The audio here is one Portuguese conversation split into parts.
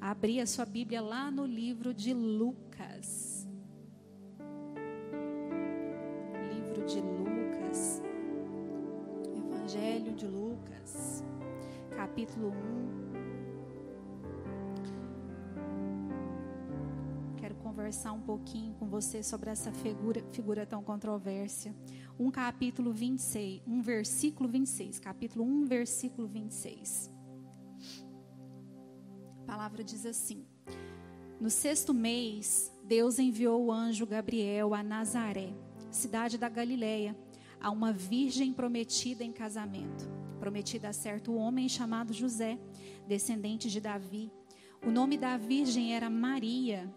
abrir a sua Bíblia lá no livro de Lucas. Livro de Lucas. Evangelho de Lucas, capítulo 1. Quero conversar um pouquinho com você sobre essa figura, figura tão controversa. Um capítulo 26, um versículo 26, capítulo 1, versículo 26 palavra diz assim: No sexto mês, Deus enviou o anjo Gabriel a Nazaré, cidade da Galiléia, a uma virgem prometida em casamento, prometida a certo homem chamado José, descendente de Davi. O nome da virgem era Maria.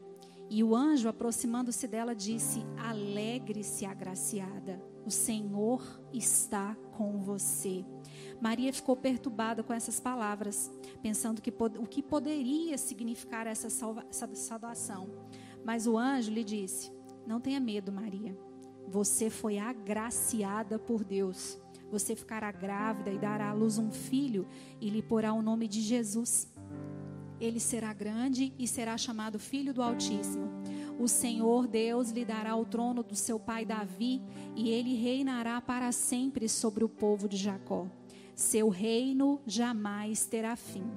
E o anjo, aproximando-se dela, disse: Alegre-se, agraciada, o Senhor está com você. Maria ficou perturbada com essas palavras, pensando que o que poderia significar essa, salva, essa salvação. Mas o anjo lhe disse: Não tenha medo, Maria. Você foi agraciada por Deus. Você ficará grávida e dará à luz um filho e lhe porá o nome de Jesus. Ele será grande e será chamado Filho do Altíssimo. O Senhor Deus lhe dará o trono do seu pai Davi e ele reinará para sempre sobre o povo de Jacó seu reino jamais terá fim.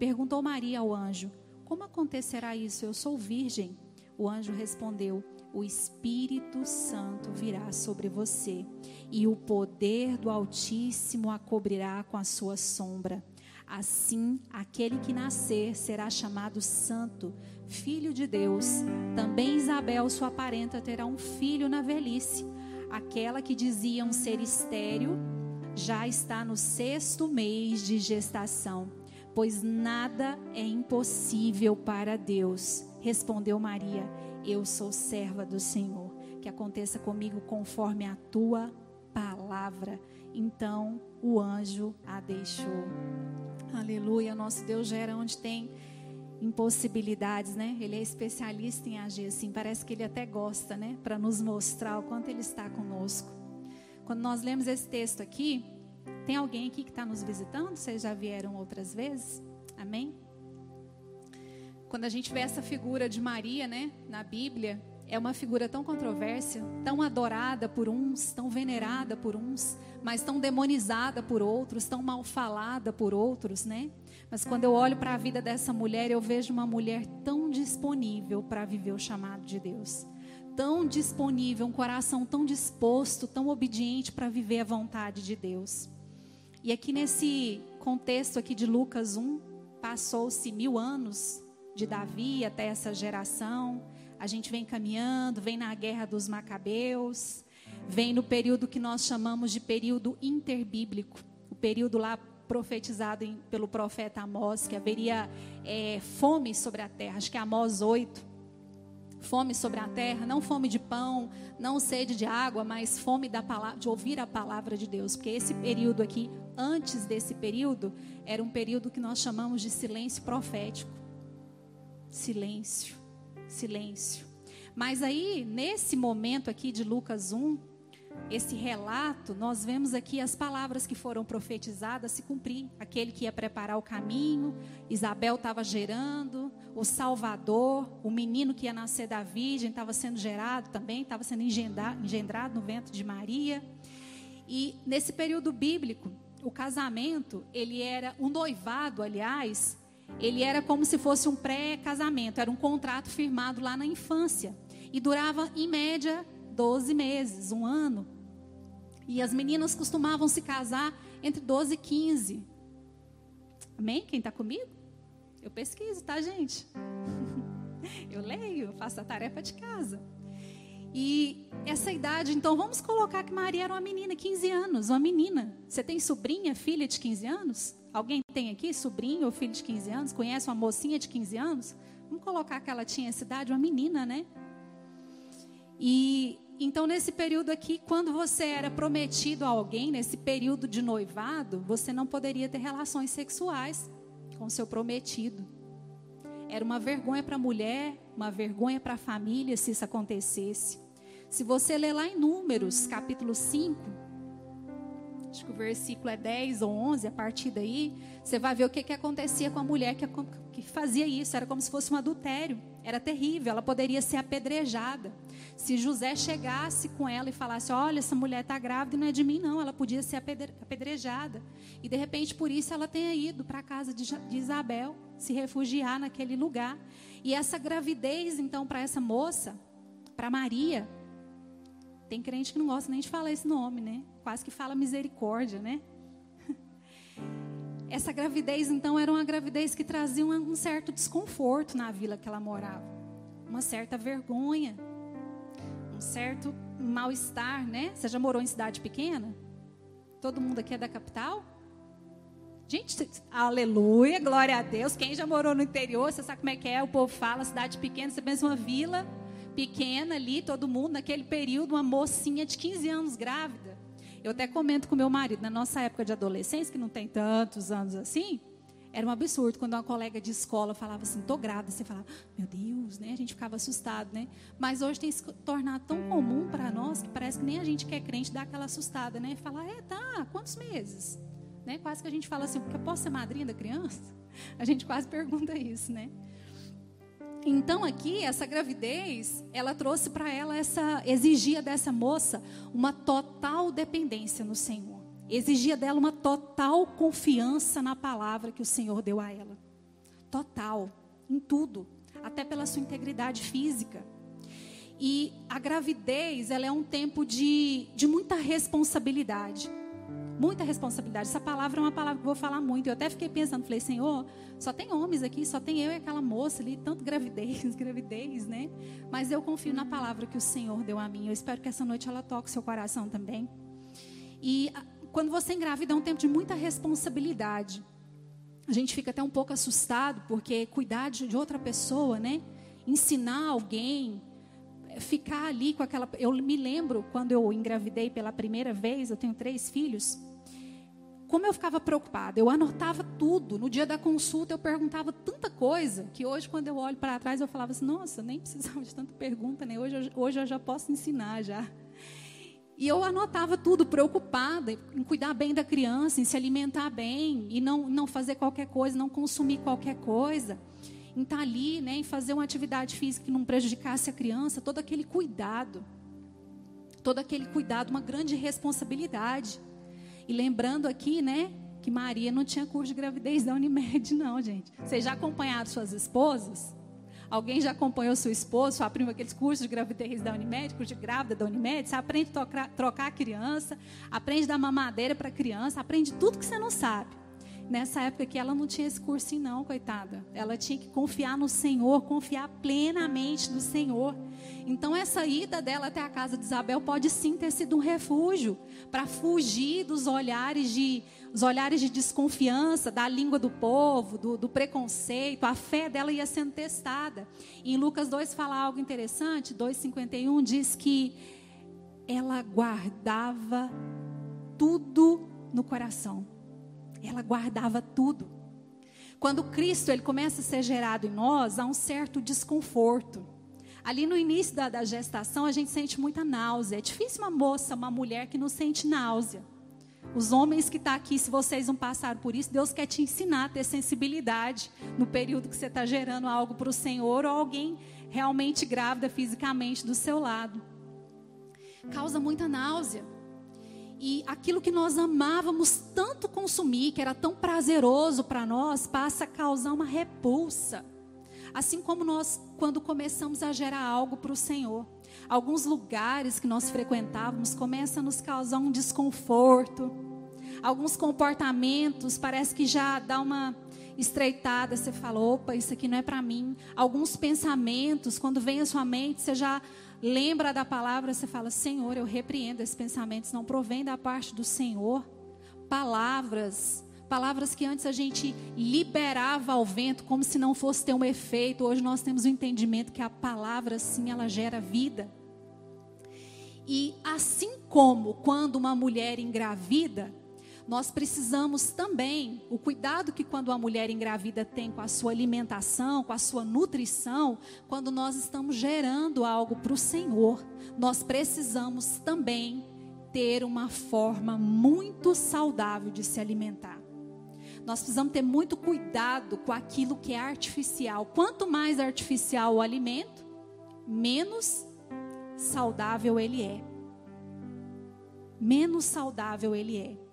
Perguntou Maria ao anjo: Como acontecerá isso? Eu sou virgem. O anjo respondeu: O Espírito Santo virá sobre você, e o poder do Altíssimo a cobrirá com a sua sombra. Assim, aquele que nascer será chamado Santo, Filho de Deus. Também Isabel, sua parenta, terá um filho na velhice. Aquela que diziam ser estéril já está no sexto mês de gestação, pois nada é impossível para Deus. Respondeu Maria: Eu sou serva do Senhor, que aconteça comigo conforme a tua palavra. Então o anjo a deixou. Aleluia, nosso Deus gera onde tem impossibilidades, né? Ele é especialista em agir assim. Parece que ele até gosta, né? Para nos mostrar o quanto ele está conosco. Quando nós lemos esse texto aqui, tem alguém aqui que está nos visitando? Vocês já vieram outras vezes? Amém? Quando a gente vê essa figura de Maria, né, na Bíblia, é uma figura tão controversa, tão adorada por uns, tão venerada por uns, mas tão demonizada por outros, tão mal falada por outros, né? Mas quando eu olho para a vida dessa mulher, eu vejo uma mulher tão disponível para viver o chamado de Deus tão disponível, um coração tão disposto, tão obediente para viver a vontade de Deus. E aqui nesse contexto aqui de Lucas 1, passou-se mil anos de Davi até essa geração. A gente vem caminhando, vem na guerra dos Macabeus, vem no período que nós chamamos de período interbíblico, o período lá profetizado em, pelo profeta Amós, que haveria é, fome sobre a terra. Acho que é Amós 8 fome sobre a terra, não fome de pão, não sede de água, mas fome da palavra, de ouvir a palavra de Deus, porque esse período aqui, antes desse período, era um período que nós chamamos de silêncio profético. Silêncio, silêncio. Mas aí, nesse momento aqui de Lucas 1, esse relato, nós vemos aqui as palavras que foram profetizadas se cumprir. Aquele que ia preparar o caminho, Isabel estava gerando, o Salvador, o menino que ia nascer da Virgem estava sendo gerado também, estava sendo engendrado, engendrado no ventre de Maria. E nesse período bíblico, o casamento, ele era, o noivado, aliás, ele era como se fosse um pré-casamento, era um contrato firmado lá na infância. E durava, em média, 12 meses, um ano. E as meninas costumavam se casar entre 12 e 15. Amém? Quem está comigo? Eu pesquiso, tá, gente? Eu leio, faço a tarefa de casa. E essa idade, então, vamos colocar que Maria era uma menina, 15 anos, uma menina. Você tem sobrinha, filha de 15 anos? Alguém tem aqui sobrinho ou filho de 15 anos? Conhece uma mocinha de 15 anos? Vamos colocar que ela tinha essa idade, uma menina, né? E então, nesse período aqui, quando você era prometido a alguém, nesse período de noivado, você não poderia ter relações sexuais com seu prometido. Era uma vergonha para a mulher, uma vergonha para a família se isso acontecesse. Se você ler lá em Números, capítulo 5, acho que o versículo é 10 ou 11, a partir daí, você vai ver o que, que acontecia com a mulher que, que fazia isso. Era como se fosse um adultério. Era terrível, ela poderia ser apedrejada. Se José chegasse com ela e falasse: Olha, essa mulher está grávida e não é de mim, não, ela podia ser apedrejada. E de repente, por isso, ela tenha ido para a casa de Isabel, se refugiar naquele lugar. E essa gravidez, então, para essa moça, para Maria, tem crente que não gosta nem de falar esse nome, né? Quase que fala misericórdia, né? Essa gravidez, então, era uma gravidez que trazia um certo desconforto na vila que ela morava, uma certa vergonha, certo mal-estar, né? Você já morou em cidade pequena? Todo mundo aqui é da capital? Gente, aleluia, glória a Deus. Quem já morou no interior, você sabe como é que é? O povo fala, cidade pequena, você pensa uma vila pequena ali, todo mundo, naquele período, uma mocinha de 15 anos grávida. Eu até comento com meu marido, na nossa época de adolescência, que não tem tantos anos assim, era um absurdo quando uma colega de escola falava assim, tô grávida, você falava, meu Deus, né? A gente ficava assustado, né? Mas hoje tem se tornado tão comum para nós que parece que nem a gente que é crente dá aquela assustada, né? Falar, é, tá, quantos meses? Né? Quase que a gente fala assim, porque eu posso ser madrinha da criança? A gente quase pergunta isso, né? Então aqui essa gravidez, ela trouxe para ela essa exigia dessa moça uma total dependência no Senhor. Exigia dela uma total confiança na palavra que o Senhor deu a ela. Total, em tudo, até pela sua integridade física. E a gravidez, ela é um tempo de, de muita responsabilidade muita responsabilidade. Essa palavra é uma palavra que eu vou falar muito. Eu até fiquei pensando, falei, Senhor, só tem homens aqui, só tem eu e aquela moça ali, tanto gravidez, gravidez, né? Mas eu confio na palavra que o Senhor deu a mim. Eu espero que essa noite ela toque o seu coração também. E quando você engravida é um tempo de muita responsabilidade. A gente fica até um pouco assustado, porque cuidar de outra pessoa, né? Ensinar alguém, ficar ali com aquela. Eu me lembro quando eu engravidei pela primeira vez, eu tenho três filhos como eu ficava preocupada, eu anotava tudo. No dia da consulta eu perguntava tanta coisa que hoje quando eu olho para trás eu falava assim, nossa, nem precisava de tanta pergunta, né? Hoje, hoje eu já posso ensinar já. E eu anotava tudo, preocupada em cuidar bem da criança, em se alimentar bem e não, não fazer qualquer coisa, não consumir qualquer coisa, em estar ali, né, em fazer uma atividade física que não prejudicasse a criança, todo aquele cuidado, todo aquele cuidado, uma grande responsabilidade. E lembrando aqui, né, que Maria não tinha curso de gravidez da Unimed, não, gente. Vocês já acompanharam suas esposas? Alguém já acompanhou seu esposo, sua prima, aqueles cursos de gravidez da Unimed, curso de grávida da Unimed? Você aprende a trocar, trocar a criança, aprende a dar mamadeira para a criança, aprende tudo que você não sabe. Nessa época que ela não tinha esse cursinho, não, coitada. Ela tinha que confiar no Senhor, confiar plenamente no Senhor. Então, essa ida dela até a casa de Isabel pode sim ter sido um refúgio para fugir dos olhares de, os olhares de desconfiança, da língua do povo, do, do preconceito. A fé dela ia sendo testada. E em Lucas 2 fala algo interessante, 2,51 diz que ela guardava tudo no coração. Ela guardava tudo. Quando Cristo ele começa a ser gerado em nós, há um certo desconforto. Ali no início da, da gestação, a gente sente muita náusea. É difícil uma moça, uma mulher que não sente náusea. Os homens que estão tá aqui, se vocês não passaram por isso, Deus quer te ensinar a ter sensibilidade no período que você está gerando algo para o Senhor ou alguém realmente grávida fisicamente do seu lado. Causa muita náusea. E aquilo que nós amávamos tanto consumir, que era tão prazeroso para nós, passa a causar uma repulsa. Assim como nós, quando começamos a gerar algo para o Senhor, alguns lugares que nós frequentávamos começam a nos causar um desconforto. Alguns comportamentos parece que já dá uma estreitada, você fala, opa, isso aqui não é para mim. Alguns pensamentos, quando vem à sua mente, você já lembra da palavra, você fala, Senhor, eu repreendo esses pensamentos, não provém da parte do Senhor. Palavras Palavras que antes a gente liberava ao vento como se não fosse ter um efeito. Hoje nós temos o entendimento que a palavra sim ela gera vida. E assim como quando uma mulher engravida, nós precisamos também o cuidado que quando a mulher engravida tem com a sua alimentação, com a sua nutrição, quando nós estamos gerando algo para o Senhor, nós precisamos também ter uma forma muito saudável de se alimentar. Nós precisamos ter muito cuidado com aquilo que é artificial. Quanto mais artificial o alimento, menos saudável ele é. Menos saudável ele é.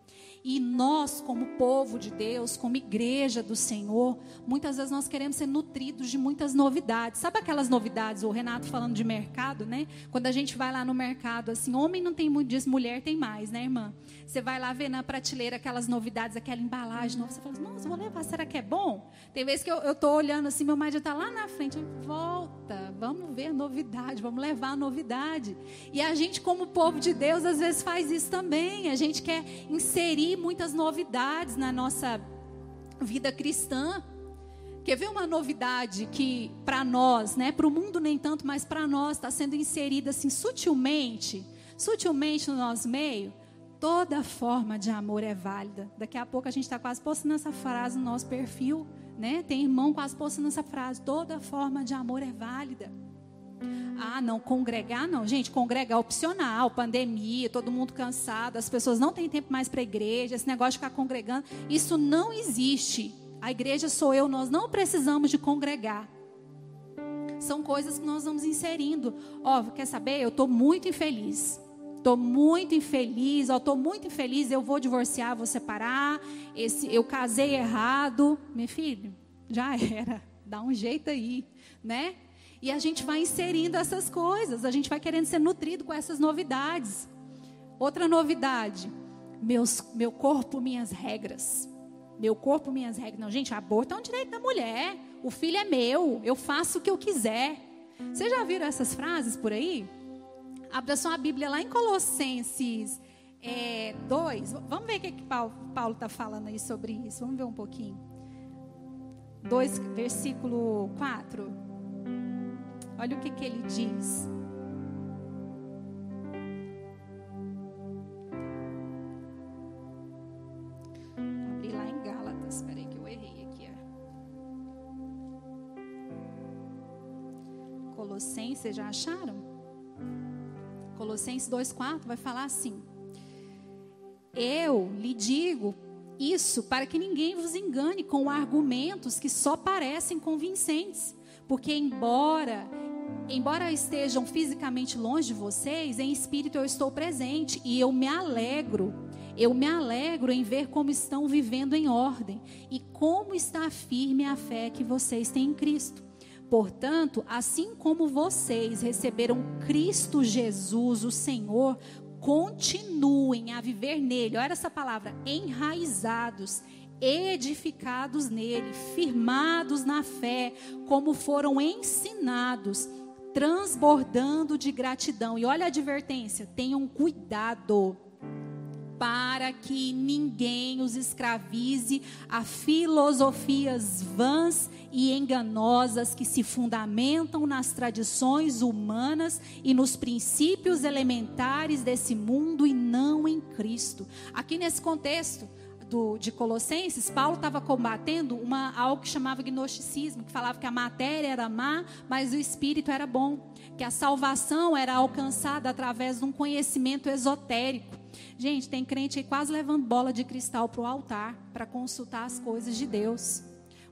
E nós, como povo de Deus, como igreja do Senhor, muitas vezes nós queremos ser nutridos de muitas novidades. Sabe aquelas novidades, o Renato falando de mercado, né? Quando a gente vai lá no mercado, assim, homem não tem muito disso, mulher tem mais, né, irmã? Você vai lá ver na prateleira aquelas novidades, aquela embalagem nova, você fala, nossa, vou levar, será que é bom? Tem vezes que eu, eu tô olhando assim, meu marido está lá na frente, volta, vamos ver novidade, vamos levar a novidade. E a gente, como povo de Deus, às vezes faz isso também. A gente quer inserir muitas novidades na nossa vida cristã. Quer ver uma novidade que para nós, né, para o mundo nem tanto, mas para nós está sendo inserida assim sutilmente, sutilmente no nosso meio? Toda forma de amor é válida. Daqui a pouco a gente está quase postando essa frase no nosso perfil, né? Tem irmão quase postando essa frase. Toda forma de amor é válida. Ah, não, congregar não. Gente, congregar é opcional, pandemia, todo mundo cansado, as pessoas não têm tempo mais para a igreja, esse negócio de ficar congregando, isso não existe. A igreja sou eu, nós não precisamos de congregar. São coisas que nós vamos inserindo. Ó, oh, quer saber? Eu estou muito infeliz. Estou muito infeliz, ó, estou muito infeliz, eu vou divorciar, vou separar, esse, eu casei errado. Meu filho, já era. Dá um jeito aí, né? E a gente vai inserindo essas coisas, a gente vai querendo ser nutrido com essas novidades. Outra novidade, meus, meu corpo, minhas regras. Meu corpo, minhas regras. Não, gente, aborto é um direito da mulher. O filho é meu, eu faço o que eu quiser. Vocês já viram essas frases por aí? Abra só a Bíblia lá em Colossenses é, 2. Vamos ver o que, que Paulo está falando aí sobre isso. Vamos ver um pouquinho. 2, versículo 4. Olha o que, que ele diz. Colossenses, já acharam? Colossenses 2,4 vai falar assim: Eu lhe digo isso para que ninguém vos engane com argumentos que só parecem convincentes. Porque embora embora estejam fisicamente longe de vocês, em espírito eu estou presente e eu me alegro. Eu me alegro em ver como estão vivendo em ordem e como está firme a fé que vocês têm em Cristo. Portanto, assim como vocês receberam Cristo Jesus, o Senhor, continuem a viver nele. Olha essa palavra, enraizados edificados nele, firmados na fé, como foram ensinados, transbordando de gratidão. E olha a advertência: tenham cuidado para que ninguém os escravize a filosofias vãs e enganosas que se fundamentam nas tradições humanas e nos princípios elementares desse mundo e não em Cristo. Aqui nesse contexto, do, de Colossenses, Paulo estava combatendo uma, algo que chamava gnosticismo, que falava que a matéria era má, mas o espírito era bom, que a salvação era alcançada através de um conhecimento esotérico. Gente, tem crente aí quase levando bola de cristal para o altar para consultar as coisas de Deus.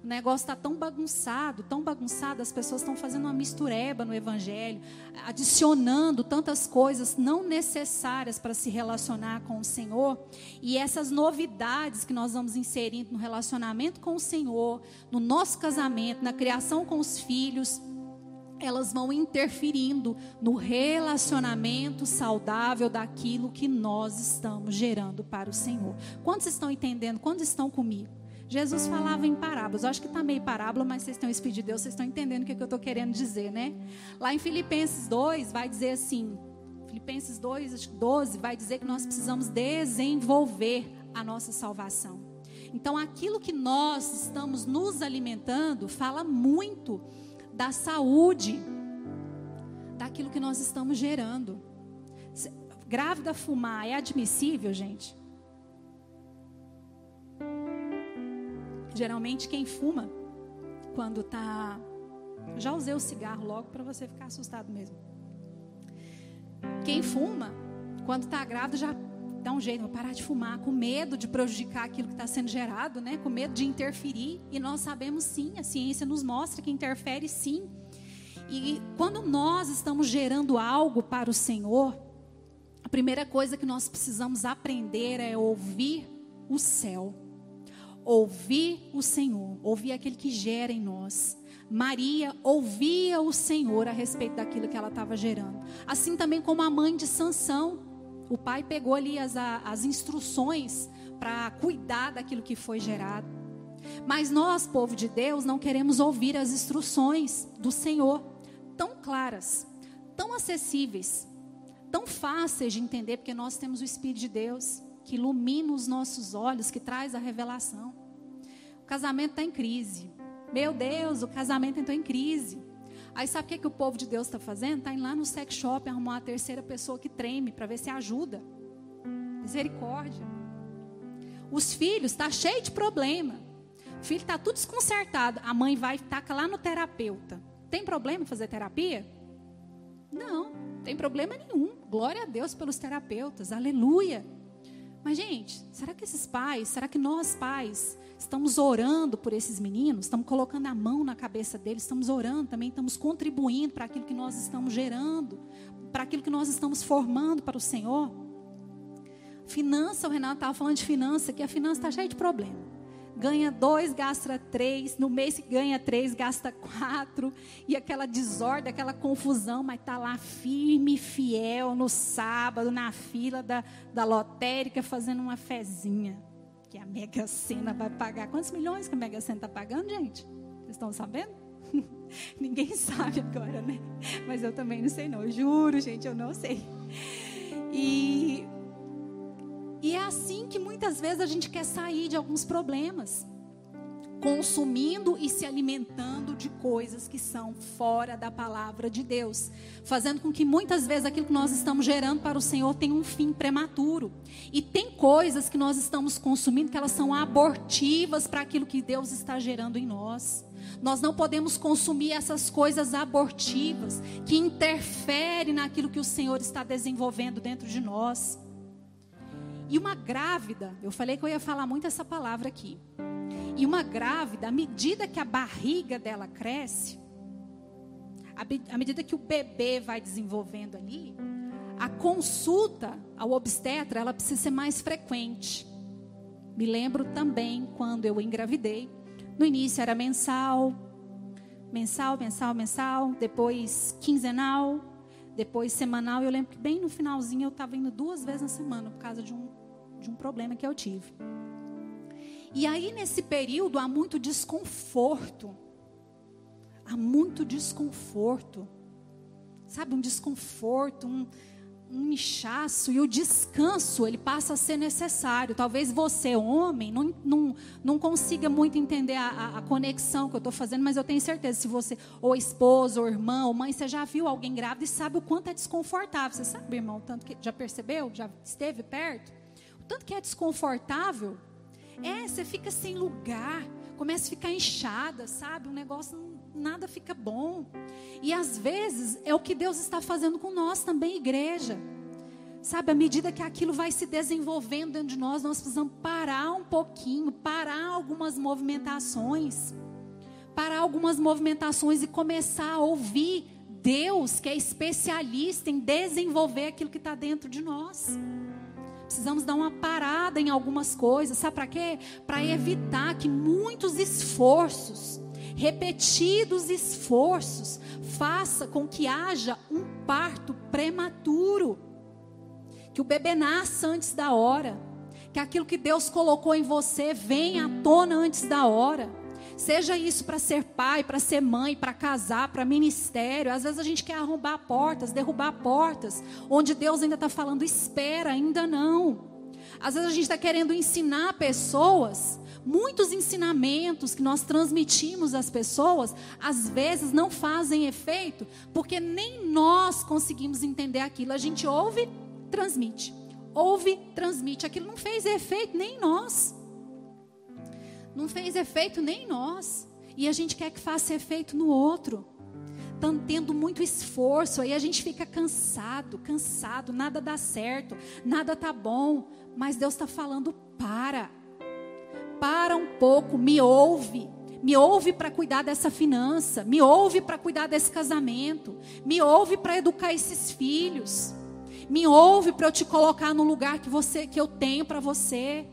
O negócio está tão bagunçado, tão bagunçado, as pessoas estão fazendo uma mistureba no Evangelho, adicionando tantas coisas não necessárias para se relacionar com o Senhor. E essas novidades que nós vamos inserindo no relacionamento com o Senhor, no nosso casamento, na criação com os filhos, elas vão interferindo no relacionamento saudável daquilo que nós estamos gerando para o Senhor. Quantos estão entendendo? Quantos estão comigo? Jesus falava em parábolas. Eu acho que está meio parábola, mas vocês estão Espírito de Deus, vocês estão entendendo o que, que eu estou querendo dizer, né? Lá em Filipenses 2 vai dizer assim, Filipenses 2, 12 vai dizer que nós precisamos desenvolver a nossa salvação. Então, aquilo que nós estamos nos alimentando fala muito da saúde, daquilo que nós estamos gerando. Grávida fumar é admissível, gente? Geralmente quem fuma, quando tá. Já usei o cigarro logo para você ficar assustado mesmo. Quem fuma, Quando está grávida, já dá um jeito, vou parar de fumar, com medo de prejudicar aquilo que está sendo gerado, né? com medo de interferir. E nós sabemos sim, a ciência nos mostra que interfere sim. E quando nós estamos gerando algo para o Senhor, a primeira coisa que nós precisamos aprender é ouvir o céu. Ouvir o Senhor, ouvir aquele que gera em nós. Maria ouvia o Senhor a respeito daquilo que ela estava gerando. Assim também como a mãe de Sansão, o pai pegou ali as, as instruções para cuidar daquilo que foi gerado. Mas nós, povo de Deus, não queremos ouvir as instruções do Senhor, tão claras, tão acessíveis, tão fáceis de entender, porque nós temos o Espírito de Deus que ilumina os nossos olhos, que traz a revelação. O casamento está em crise. Meu Deus, o casamento entrou em crise. Aí sabe o que, que o povo de Deus está fazendo? Está indo lá no sex shop arrumar uma terceira pessoa que treme para ver se ajuda. Misericórdia. Os filhos está cheio de problema. O filho está tudo desconcertado. A mãe vai e taca lá no terapeuta. Tem problema fazer terapia? Não, tem problema nenhum. Glória a Deus pelos terapeutas. Aleluia. Mas, gente, será que esses pais, será que nós pais, estamos orando por esses meninos? Estamos colocando a mão na cabeça deles, estamos orando também, estamos contribuindo para aquilo que nós estamos gerando, para aquilo que nós estamos formando para o Senhor? Finança, o Renato estava falando de finança, que a finança está cheia de problema ganha dois, gasta três, no mês que ganha três, gasta quatro, e aquela desordem, aquela confusão, mas está lá firme, fiel, no sábado, na fila da, da lotérica, fazendo uma fezinha, que a Mega Sena vai pagar. Quantos milhões que a Mega Sena está pagando, gente? Vocês estão sabendo? Ninguém sabe agora, né? Mas eu também não sei não, juro, gente, eu não sei. E e é assim que muitas vezes a gente quer sair de alguns problemas. Consumindo e se alimentando de coisas que são fora da palavra de Deus, fazendo com que muitas vezes aquilo que nós estamos gerando para o Senhor tenha um fim prematuro. E tem coisas que nós estamos consumindo que elas são abortivas para aquilo que Deus está gerando em nós. Nós não podemos consumir essas coisas abortivas que interferem naquilo que o Senhor está desenvolvendo dentro de nós. E uma grávida, eu falei que eu ia falar muito essa palavra aqui. E uma grávida, à medida que a barriga dela cresce, à medida que o bebê vai desenvolvendo ali, a consulta ao obstetra, ela precisa ser mais frequente. Me lembro também quando eu engravidei. No início era mensal, mensal, mensal, mensal, depois quinzenal, depois semanal. Eu lembro que bem no finalzinho eu estava indo duas vezes na semana por causa de um, de um problema que eu tive. E aí nesse período há muito desconforto. Há muito desconforto. Sabe, um desconforto, um, um inchaço e o descanso ele passa a ser necessário. Talvez você, homem, não, não, não consiga muito entender a, a, conexão que eu estou fazendo, mas eu tenho certeza, se você, ou esposa, ou irmã, ou mãe, você já viu alguém grávida e sabe o quanto é desconfortável. Você sabe, irmão, tanto que já percebeu? Já esteve perto? O tanto que é desconfortável. É, você fica sem lugar, começa a ficar inchada, sabe? Um negócio, nada fica bom. E às vezes é o que Deus está fazendo com nós também, igreja. Sabe, à medida que aquilo vai se desenvolvendo dentro de nós, nós precisamos parar um pouquinho, parar algumas movimentações, parar algumas movimentações e começar a ouvir Deus, que é especialista em desenvolver aquilo que está dentro de nós. Precisamos dar uma parada em algumas coisas, sabe para quê? Para evitar que muitos esforços repetidos esforços faça com que haja um parto prematuro. Que o bebê nasça antes da hora. Que aquilo que Deus colocou em você venha à tona antes da hora. Seja isso para ser pai, para ser mãe, para casar, para ministério. Às vezes a gente quer arrombar portas, derrubar portas, onde Deus ainda está falando, espera, ainda não. Às vezes a gente está querendo ensinar pessoas Muitos ensinamentos que nós transmitimos às pessoas, às vezes não fazem efeito, porque nem nós conseguimos entender aquilo. A gente ouve, transmite. Ouve, transmite. Aquilo não fez efeito nem nós. Não fez efeito nem nós. E a gente quer que faça efeito no outro. tendo muito esforço, aí a gente fica cansado, cansado, nada dá certo, nada tá bom, mas Deus está falando: para, para um pouco, me ouve, me ouve para cuidar dessa finança, me ouve para cuidar desse casamento, me ouve para educar esses filhos, me ouve para eu te colocar no lugar que você, que eu tenho para você.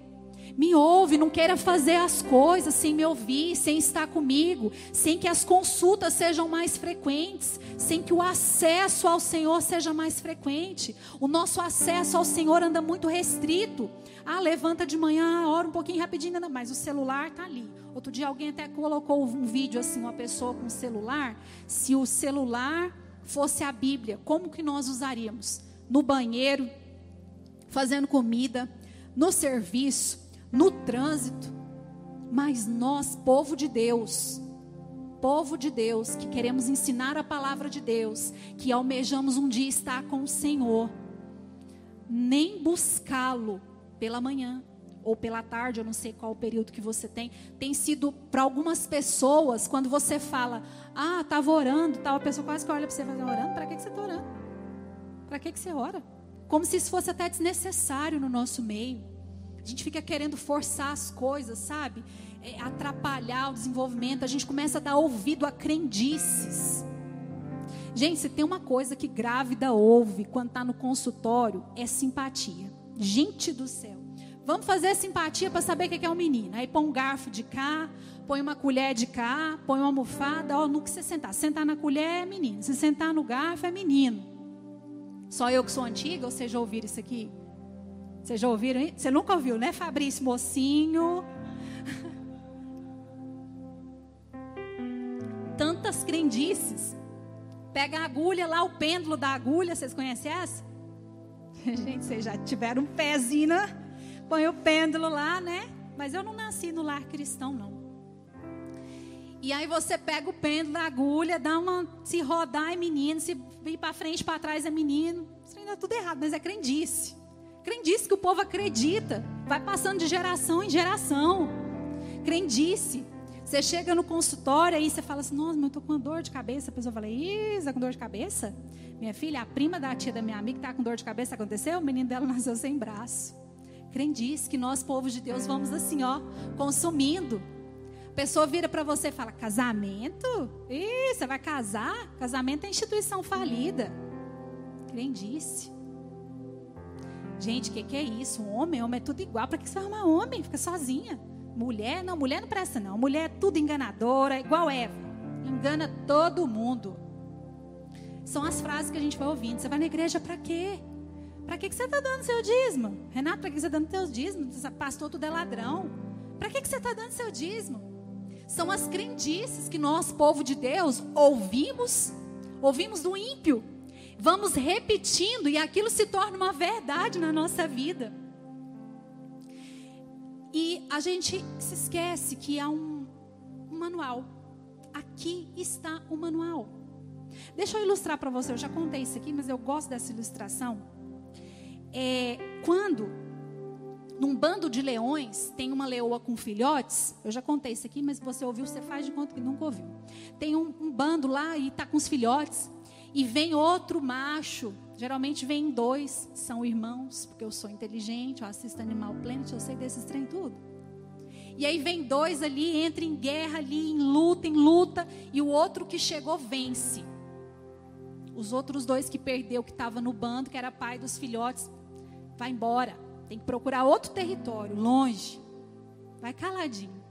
Me ouve, não queira fazer as coisas sem me ouvir, sem estar comigo, sem que as consultas sejam mais frequentes, sem que o acesso ao Senhor seja mais frequente. O nosso acesso ao Senhor anda muito restrito. Ah, levanta de manhã, ora um pouquinho rapidinho, mas o celular está ali. Outro dia alguém até colocou um vídeo assim, uma pessoa com celular. Se o celular fosse a Bíblia, como que nós usaríamos? No banheiro, fazendo comida, no serviço, no trânsito. Mas nós, povo de Deus, povo de Deus, que queremos ensinar a palavra de Deus, que almejamos um dia estar com o Senhor, nem buscá-lo pela manhã ou pela tarde, eu não sei qual o período que você tem, tem sido para algumas pessoas, quando você fala, ah, estava orando, tal, a pessoa quase que olha para você e orando? Para que, que você está orando? Para que, que você ora? Como se isso fosse até desnecessário no nosso meio. A gente fica querendo forçar as coisas, sabe? É, atrapalhar o desenvolvimento. A gente começa a dar ouvido a crendices. Gente, se tem uma coisa que grávida ouve quando está no consultório, é simpatia. Gente do céu. Vamos fazer simpatia para saber o que é um menino. Aí põe um garfo de cá, põe uma colher de cá, põe uma almofada. Ó, no que você sentar. Sentar na colher é menino. Se sentar no garfo é menino. Só eu que sou antiga, ou vocês já ouviram isso aqui? Vocês já ouviram? Você nunca ouviu, né, Fabrício Mocinho? Tantas crendices. Pega a agulha lá, o pêndulo da agulha, vocês conhecem essa? Gente, vocês já tiveram um pezinho, né? Põe o pêndulo lá, né? Mas eu não nasci no lar cristão, não. E aí você pega o pêndulo da agulha, dá uma. Se rodar é menino, se vir para frente, para trás é menino. Isso ainda é tudo errado, mas é crendice. Crendice que o povo acredita. Vai passando de geração em geração. Crendice. Você chega no consultório e você fala assim: Nossa, mas eu tô com uma dor de cabeça. A pessoa fala: você tá com dor de cabeça? Minha filha, a prima da tia da minha amiga que tá com dor de cabeça, aconteceu? O menino dela nasceu sem braço. Crendice que nós, povos de Deus, vamos assim, ó, consumindo. A pessoa vira para você e fala: Casamento? Ih, você vai casar? Casamento é instituição falida. Crendice. Gente, o que, que, é isso? Homem, homem é tudo igual. Para que você arruma homem? Fica sozinha. Mulher, não, mulher não presta não. Mulher é tudo enganadora, igual Eva. Engana todo mundo. São as frases que a gente vai ouvindo. Você vai na igreja para quê? Para que, que você está dando seu dízimo? Renato, para que você está dando seu dízimo? Pastor, tudo é ladrão. Para que, que você está dando seu dízimo? São as crendices que nós, povo de Deus, ouvimos, ouvimos do ímpio vamos repetindo e aquilo se torna uma verdade na nossa vida. E a gente se esquece que há um, um manual. Aqui está o manual. Deixa eu ilustrar para você. Eu já contei isso aqui, mas eu gosto dessa ilustração. É, quando num bando de leões tem uma leoa com filhotes, eu já contei isso aqui, mas você ouviu, você faz de conta que nunca ouviu. Tem um, um bando lá e está com os filhotes e vem outro macho. Geralmente vem dois, são irmãos, porque eu sou inteligente, eu assisto Animal Planet, eu sei desses trem tudo. E aí vem dois ali, entra em guerra ali, em luta, em luta, e o outro que chegou vence. Os outros dois que perdeu, que estava no bando, que era pai dos filhotes, vai embora. Tem que procurar outro território, longe. Vai caladinho.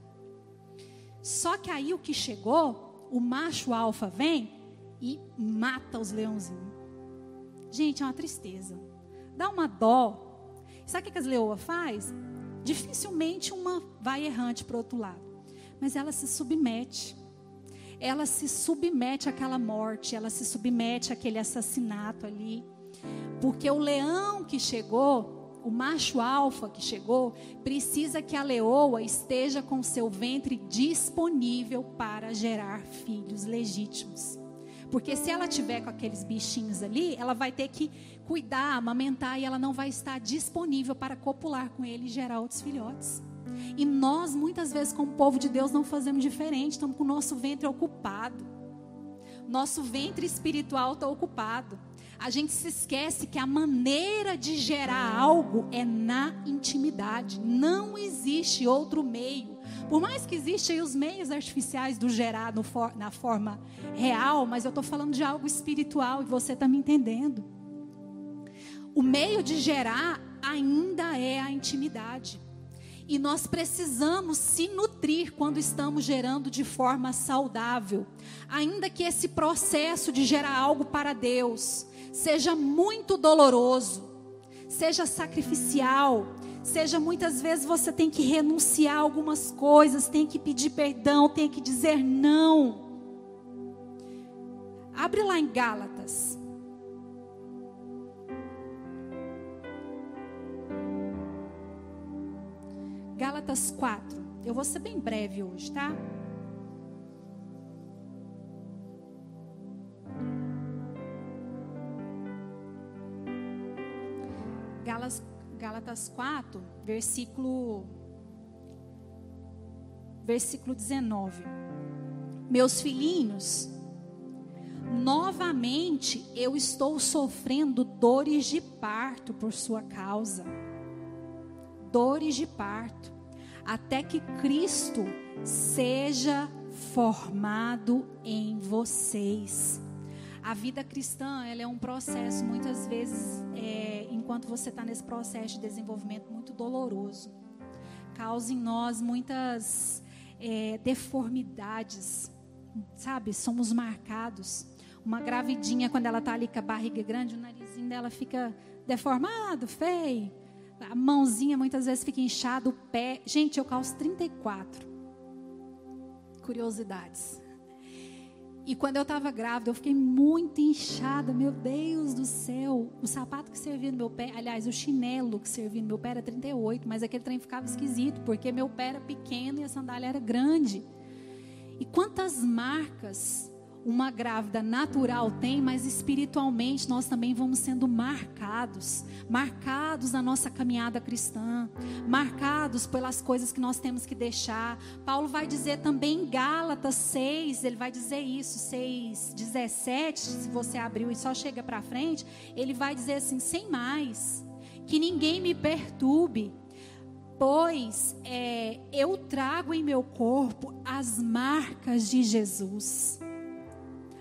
Só que aí o que chegou, o macho alfa vem e mata os leãozinhos. Gente, é uma tristeza. Dá uma dó. Sabe o que as leoas faz? Dificilmente uma vai errante para o outro lado. Mas ela se submete. Ela se submete àquela morte, ela se submete àquele assassinato ali. Porque o leão que chegou, o macho alfa que chegou, precisa que a leoa esteja com seu ventre disponível para gerar filhos legítimos. Porque se ela tiver com aqueles bichinhos ali, ela vai ter que cuidar, amamentar e ela não vai estar disponível para copular com ele e gerar outros filhotes. E nós, muitas vezes, como povo de Deus, não fazemos diferente, estamos com o nosso ventre ocupado. Nosso ventre espiritual está ocupado. A gente se esquece que a maneira de gerar algo é na intimidade. Não existe outro meio. Por mais que existam os meios artificiais do gerar for, na forma real, mas eu estou falando de algo espiritual e você está me entendendo. O meio de gerar ainda é a intimidade. E nós precisamos se nutrir quando estamos gerando de forma saudável. Ainda que esse processo de gerar algo para Deus seja muito doloroso, seja sacrificial, seja muitas vezes você tem que renunciar a algumas coisas, tem que pedir perdão, tem que dizer não. Abre lá em Gálatas. Gálatas 4. Eu vou ser bem breve hoje, tá? Gálatas, Gálatas 4, versículo versículo 19. Meus filhinhos, novamente eu estou sofrendo dores de parto por sua causa dores de parto, até que Cristo seja formado em vocês. A vida cristã ela é um processo, muitas vezes, é, enquanto você está nesse processo de desenvolvimento muito doloroso, causa em nós muitas é, deformidades, sabe? Somos marcados. Uma gravidinha, quando ela está ali com a barriga grande, o narizinho dela fica deformado, feio a mãozinha muitas vezes fica inchada, o pé. Gente, eu calço 34. Curiosidades. E quando eu estava grávida, eu fiquei muito inchada. Meu Deus do céu. O sapato que servia no meu pé, aliás, o chinelo que servia no meu pé era 38, mas aquele trem ficava esquisito, porque meu pé era pequeno e a sandália era grande. E quantas marcas uma grávida natural tem, mas espiritualmente nós também vamos sendo marcados, marcados na nossa caminhada cristã, marcados pelas coisas que nós temos que deixar. Paulo vai dizer também em Gálatas 6, ele vai dizer isso, 6, 17, se você abriu e só chega para frente, ele vai dizer assim, sem mais, que ninguém me perturbe, pois é, eu trago em meu corpo as marcas de Jesus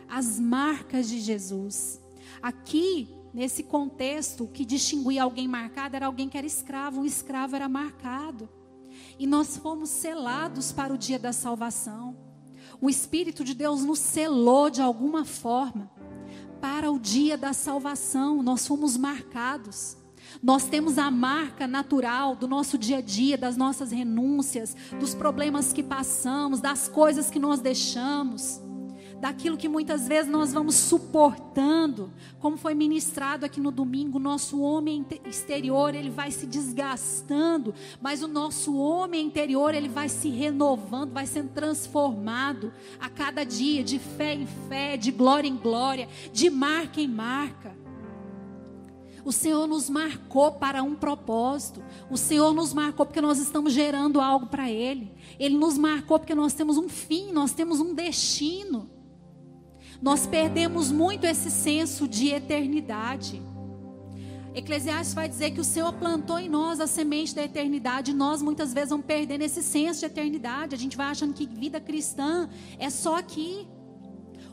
as marcas de Jesus. Aqui, nesse contexto, o que distinguia alguém marcado era alguém que era escravo, um escravo era marcado. E nós fomos selados para o dia da salvação. O Espírito de Deus nos selou de alguma forma para o dia da salvação. Nós fomos marcados. Nós temos a marca natural do nosso dia a dia, das nossas renúncias, dos problemas que passamos, das coisas que nós deixamos daquilo que muitas vezes nós vamos suportando, como foi ministrado aqui no domingo, nosso homem exterior, ele vai se desgastando, mas o nosso homem interior, ele vai se renovando, vai sendo transformado a cada dia, de fé em fé, de glória em glória, de marca em marca. O Senhor nos marcou para um propósito. O Senhor nos marcou porque nós estamos gerando algo para Ele. Ele nos marcou porque nós temos um fim, nós temos um destino. Nós perdemos muito esse senso de eternidade. Eclesiastes vai dizer que o Senhor plantou em nós a semente da eternidade. Nós muitas vezes vamos perdendo esse senso de eternidade. A gente vai achando que vida cristã é só aqui.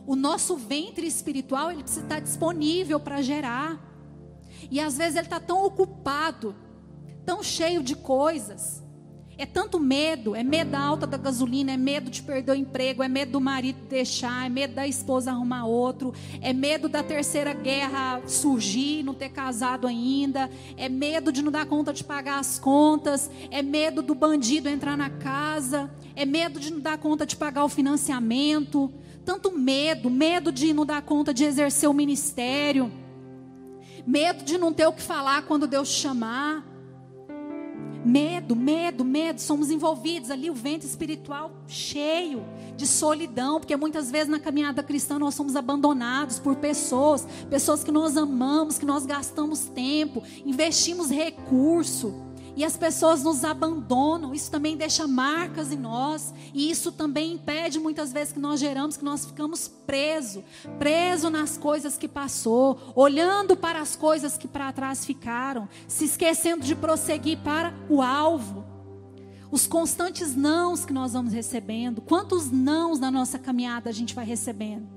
O nosso ventre espiritual ele precisa estar disponível para gerar. E às vezes ele está tão ocupado, tão cheio de coisas, é tanto medo, é medo da alta da gasolina, é medo de perder o emprego, é medo do marido deixar, é medo da esposa arrumar outro, é medo da terceira guerra surgir, não ter casado ainda, é medo de não dar conta de pagar as contas, é medo do bandido entrar na casa, é medo de não dar conta de pagar o financiamento, tanto medo, medo de não dar conta de exercer o ministério, medo de não ter o que falar quando Deus chamar. Medo, medo, medo. Somos envolvidos ali, o vento espiritual cheio de solidão, porque muitas vezes na caminhada cristã nós somos abandonados por pessoas, pessoas que nós amamos, que nós gastamos tempo, investimos recurso. E as pessoas nos abandonam, isso também deixa marcas em nós, e isso também impede muitas vezes que nós geramos, que nós ficamos presos, presos nas coisas que passou, olhando para as coisas que para trás ficaram, se esquecendo de prosseguir para o alvo. Os constantes nãos que nós vamos recebendo, quantos nãos na nossa caminhada a gente vai recebendo?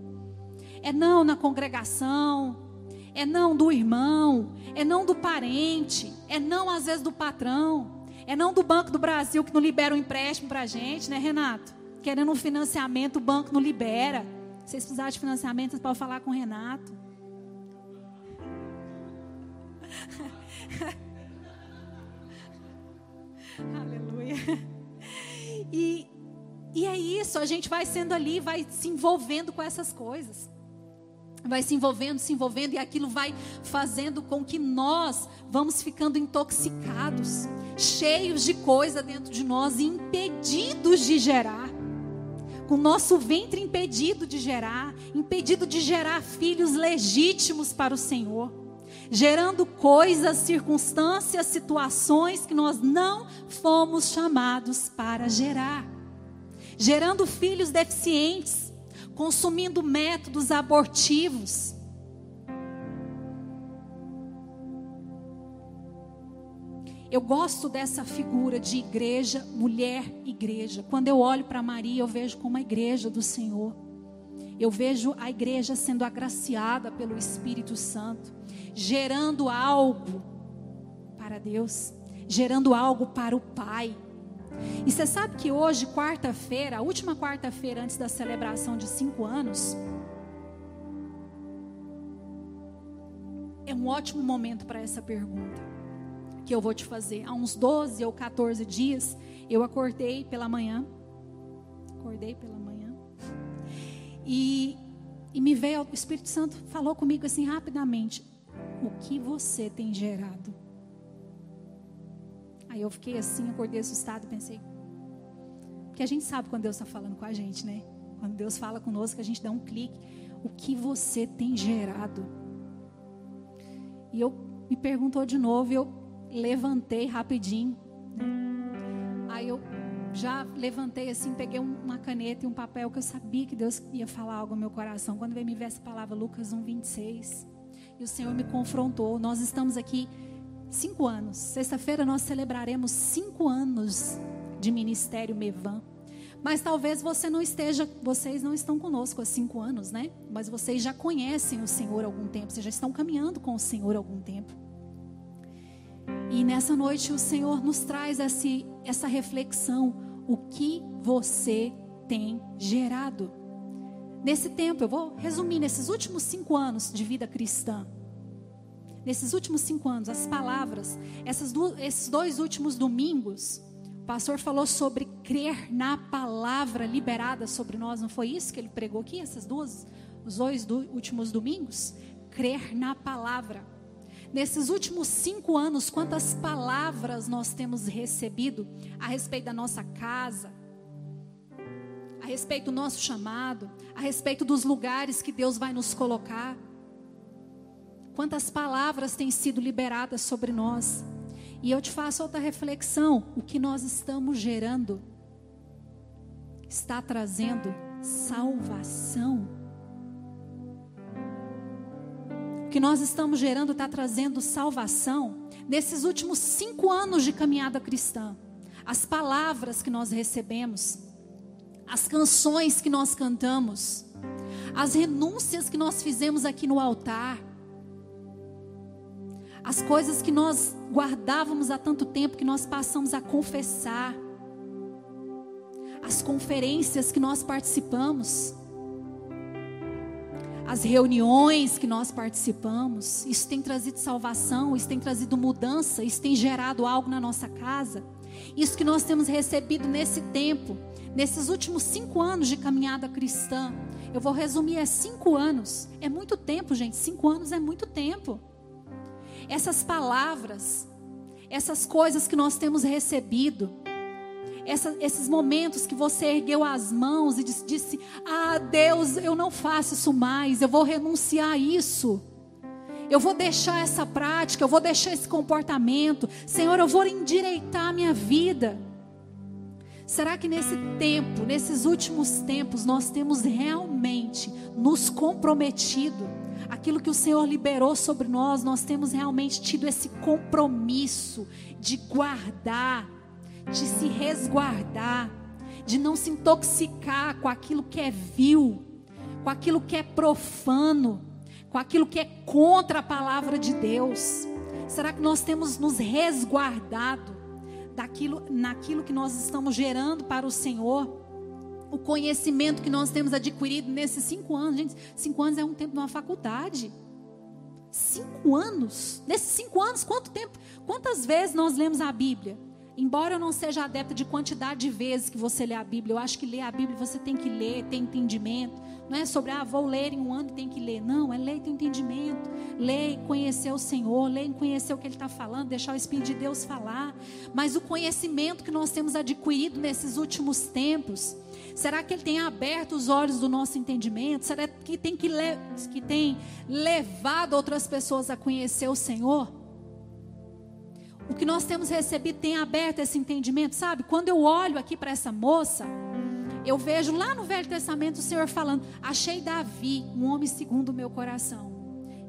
É não na congregação, é não do irmão, é não do parente, é não às vezes do patrão, é não do Banco do Brasil que não libera um empréstimo para a gente, né, Renato? Querendo um financiamento, o banco não libera. Se vocês precisarem de financiamento, vocês podem falar com o Renato. Aleluia. E, e é isso, a gente vai sendo ali, vai se envolvendo com essas coisas vai se envolvendo, se envolvendo, e aquilo vai fazendo com que nós vamos ficando intoxicados, cheios de coisa dentro de nós e impedidos de gerar. Com o nosso ventre impedido de gerar, impedido de gerar filhos legítimos para o Senhor, gerando coisas, circunstâncias, situações que nós não fomos chamados para gerar, gerando filhos deficientes, consumindo métodos abortivos. Eu gosto dessa figura de igreja, mulher, igreja. Quando eu olho para Maria, eu vejo como a igreja do Senhor. Eu vejo a igreja sendo agraciada pelo Espírito Santo, gerando algo para Deus, gerando algo para o Pai. E você sabe que hoje, quarta-feira, a última quarta-feira antes da celebração de cinco anos, é um ótimo momento para essa pergunta que eu vou te fazer. Há uns 12 ou 14 dias, eu acordei pela manhã. Acordei pela manhã. E, e me veio, o Espírito Santo falou comigo assim rapidamente: O que você tem gerado? Aí eu fiquei assim, acordei assustado, pensei. Porque a gente sabe quando Deus está falando com a gente, né? Quando Deus fala conosco, a gente dá um clique. O que você tem gerado? E eu me perguntou de novo, e eu levantei rapidinho. Né? Aí eu já levantei assim, peguei uma caneta e um papel que eu sabia que Deus ia falar algo no meu coração. Quando veio me ver essa palavra, Lucas 1, 26. E o Senhor me confrontou. Nós estamos aqui Cinco anos. Sexta-feira nós celebraremos cinco anos de ministério Mevan. Mas talvez você não esteja, vocês não estão conosco há cinco anos, né? Mas vocês já conhecem o Senhor há algum tempo, vocês já estão caminhando com o Senhor há algum tempo. E nessa noite o Senhor nos traz esse, essa reflexão: o que você tem gerado? Nesse tempo, eu vou resumir, nesses últimos cinco anos de vida cristã, nesses últimos cinco anos, as palavras, esses dois últimos domingos, o pastor falou sobre crer na palavra liberada sobre nós, não foi isso que ele pregou aqui, essas duas, os dois do, últimos domingos? Crer na palavra. Nesses últimos cinco anos, quantas palavras nós temos recebido a respeito da nossa casa, a respeito do nosso chamado, a respeito dos lugares que Deus vai nos colocar. Quantas palavras têm sido liberadas sobre nós. E eu te faço outra reflexão: o que nós estamos gerando está trazendo salvação. O que nós estamos gerando está trazendo salvação. Nesses últimos cinco anos de caminhada cristã, as palavras que nós recebemos, as canções que nós cantamos, as renúncias que nós fizemos aqui no altar, as coisas que nós guardávamos há tanto tempo que nós passamos a confessar, as conferências que nós participamos, as reuniões que nós participamos, isso tem trazido salvação, isso tem trazido mudança, isso tem gerado algo na nossa casa. Isso que nós temos recebido nesse tempo, nesses últimos cinco anos de caminhada cristã. Eu vou resumir: é cinco anos. É muito tempo, gente. Cinco anos é muito tempo essas palavras, essas coisas que nós temos recebido, essa, esses momentos que você ergueu as mãos e disse, disse: Ah, Deus, eu não faço isso mais, eu vou renunciar a isso. Eu vou deixar essa prática, eu vou deixar esse comportamento. Senhor, eu vou endireitar a minha vida. Será que nesse tempo, nesses últimos tempos, nós temos realmente nos comprometido? Aquilo que o Senhor liberou sobre nós, nós temos realmente tido esse compromisso de guardar, de se resguardar, de não se intoxicar com aquilo que é vil, com aquilo que é profano, com aquilo que é contra a palavra de Deus? Será que nós temos nos resguardado daquilo, naquilo que nós estamos gerando para o Senhor? O conhecimento que nós temos adquirido nesses cinco anos, gente, cinco anos é um tempo de uma faculdade. Cinco anos. Nesses cinco anos, quanto tempo? Quantas vezes nós lemos a Bíblia? Embora eu não seja adepta de quantidade de vezes que você lê a Bíblia, eu acho que ler a Bíblia você tem que ler, ter entendimento. Não é sobre, ah, vou ler em um ano e tem que ler. Não, é ler e ter entendimento. Ler e conhecer o Senhor, ler e conhecer o que Ele está falando, deixar o Espírito de Deus falar. Mas o conhecimento que nós temos adquirido nesses últimos tempos, será que Ele tem aberto os olhos do nosso entendimento? Será que tem, que, le que tem levado outras pessoas a conhecer o Senhor? o que nós temos recebido tem aberto esse entendimento, sabe? Quando eu olho aqui para essa moça, eu vejo lá no Velho Testamento o Senhor falando: Achei Davi, um homem segundo o meu coração.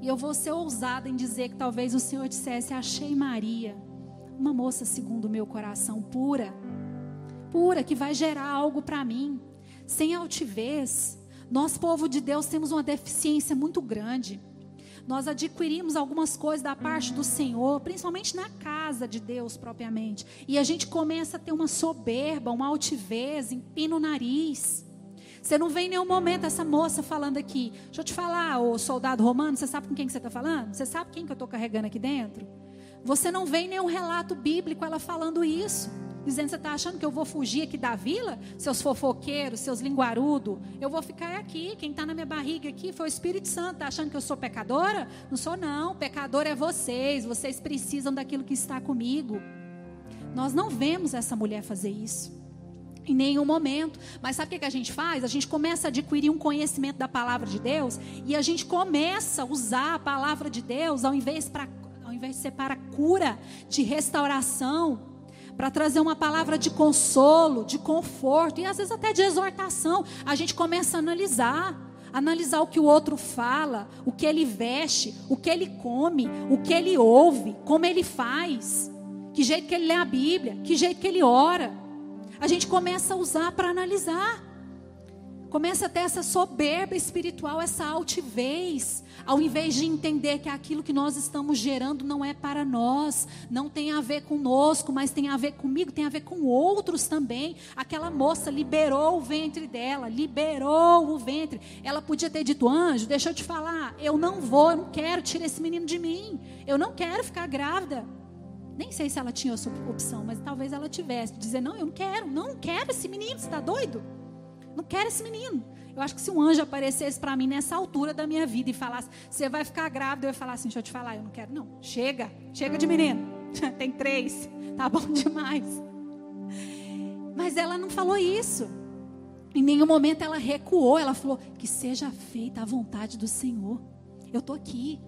E eu vou ser ousada em dizer que talvez o Senhor dissesse: Achei Maria, uma moça segundo o meu coração, pura, pura, que vai gerar algo para mim, sem altivez. Nós, povo de Deus, temos uma deficiência muito grande nós adquirimos algumas coisas da parte do Senhor, principalmente na casa de Deus propriamente. E a gente começa a ter uma soberba, uma altivez, empina o nariz. Você não vê em nenhum momento essa moça falando aqui. Deixa eu te falar, ô soldado romano, você sabe com quem que você está falando? Você sabe quem que eu estou carregando aqui dentro? Você não vê em nenhum relato bíblico ela falando isso dizendo: Você está achando que eu vou fugir aqui da vila? Seus fofoqueiros, seus linguarudos, eu vou ficar aqui. Quem está na minha barriga aqui foi o Espírito Santo. Está achando que eu sou pecadora? Não sou, não. Pecador é vocês. Vocês precisam daquilo que está comigo. Nós não vemos essa mulher fazer isso. Em nenhum momento. Mas sabe o que a gente faz? A gente começa a adquirir um conhecimento da palavra de Deus e a gente começa a usar a palavra de Deus ao invés, pra, ao invés de ser para cura, de restauração, para trazer uma palavra de consolo, de conforto e às vezes até de exortação. A gente começa a analisar, analisar o que o outro fala, o que ele veste, o que ele come, o que ele ouve, como ele faz, que jeito que ele lê a Bíblia, que jeito que ele ora. A gente começa a usar para analisar. Começa a ter essa soberba espiritual, essa altivez, ao invés de entender que aquilo que nós estamos gerando não é para nós, não tem a ver conosco, mas tem a ver comigo, tem a ver com outros também. Aquela moça liberou o ventre dela, liberou o ventre. Ela podia ter dito, anjo, deixa eu te falar, eu não vou, eu não quero tirar esse menino de mim, eu não quero ficar grávida. Nem sei se ela tinha essa opção, mas talvez ela tivesse. Dizer, não, eu não quero, não quero esse menino, você está doido? Não quero esse menino. Eu acho que se um anjo aparecesse para mim nessa altura da minha vida e falasse, você vai ficar grávida, eu ia falar assim, deixa eu te falar, eu não quero, não. Chega, chega de menino. Tem três, tá bom demais. Mas ela não falou isso. Em nenhum momento ela recuou, ela falou: que seja feita a vontade do Senhor. Eu estou aqui.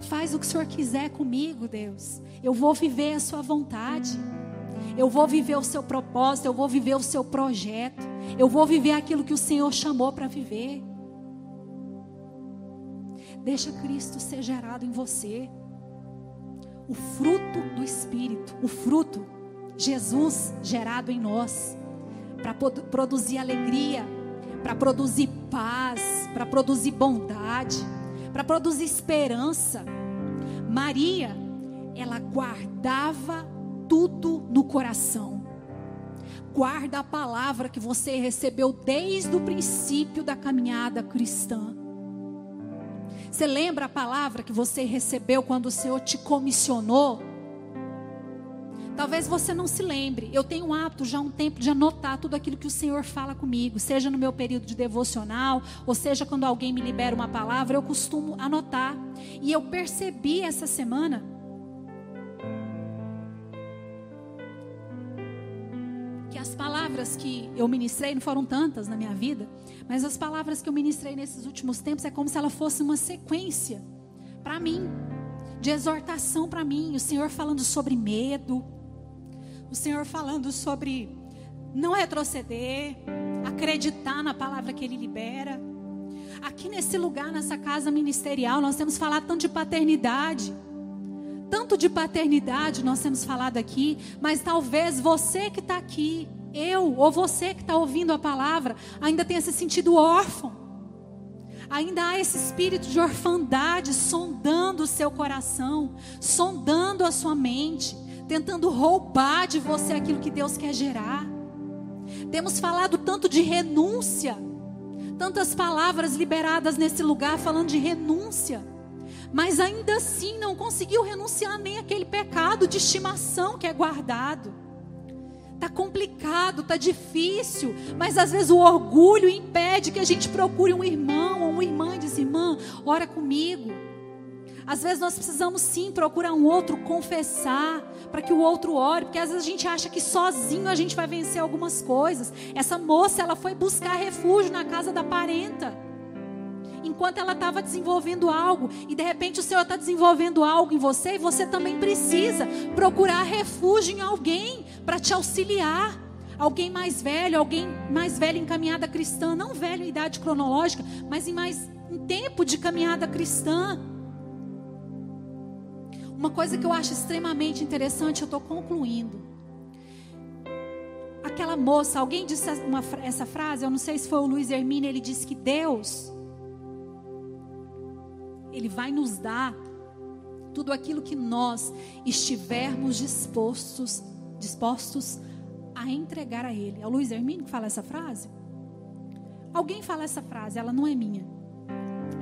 Faz o que o Senhor quiser comigo, Deus. Eu vou viver a sua vontade. Eu vou viver o seu propósito, eu vou viver o seu projeto. Eu vou viver aquilo que o Senhor chamou para viver. Deixa Cristo ser gerado em você. O fruto do Espírito, o fruto, Jesus gerado em nós, para produzir alegria, para produzir paz, para produzir bondade, para produzir esperança. Maria, ela guardava tudo no coração. Guarda a palavra que você recebeu desde o princípio da caminhada cristã. Você lembra a palavra que você recebeu quando o Senhor te comissionou? Talvez você não se lembre. Eu tenho um hábito já há um tempo de anotar tudo aquilo que o Senhor fala comigo, seja no meu período de devocional, ou seja quando alguém me libera uma palavra, eu costumo anotar. E eu percebi essa semana palavras que eu ministrei, não foram tantas na minha vida, mas as palavras que eu ministrei nesses últimos tempos é como se ela fosse uma sequência para mim. de exortação para mim. O Senhor falando sobre medo, o Senhor falando sobre não retroceder, acreditar na palavra que Ele libera. Aqui nesse lugar, nessa casa ministerial, nós temos falado tanto de paternidade. Tanto de paternidade nós temos falado aqui, mas talvez você que está aqui, eu ou você que está ouvindo a palavra, ainda tenha se sentido órfão. Ainda há esse espírito de orfandade sondando o seu coração, sondando a sua mente, tentando roubar de você aquilo que Deus quer gerar. Temos falado tanto de renúncia, tantas palavras liberadas nesse lugar falando de renúncia, mas ainda assim não conseguiu renunciar nem aquele pecado de estimação que é guardado. Tá complicado, tá difícil, mas às vezes o orgulho impede que a gente procure um irmão ou uma irmã e diz: "Irmã, ora comigo". Às vezes nós precisamos sim procurar um outro confessar para que o outro ore, porque às vezes a gente acha que sozinho a gente vai vencer algumas coisas. Essa moça, ela foi buscar refúgio na casa da parenta. Enquanto ela estava desenvolvendo algo, e de repente o Senhor está desenvolvendo algo em você, e você também precisa procurar refúgio em alguém para te auxiliar. Alguém mais velho, alguém mais velho em caminhada cristã, não velho em idade cronológica, mas em mais em tempo de caminhada cristã. Uma coisa que eu acho extremamente interessante, eu estou concluindo. Aquela moça, alguém disse uma, essa frase, eu não sei se foi o Luiz Hermínio, ele disse que Deus, Ele vai nos dar tudo aquilo que nós estivermos dispostos dispostos a entregar a Ele. É o Luiz Hermínio que fala essa frase? Alguém fala essa frase, ela não é minha.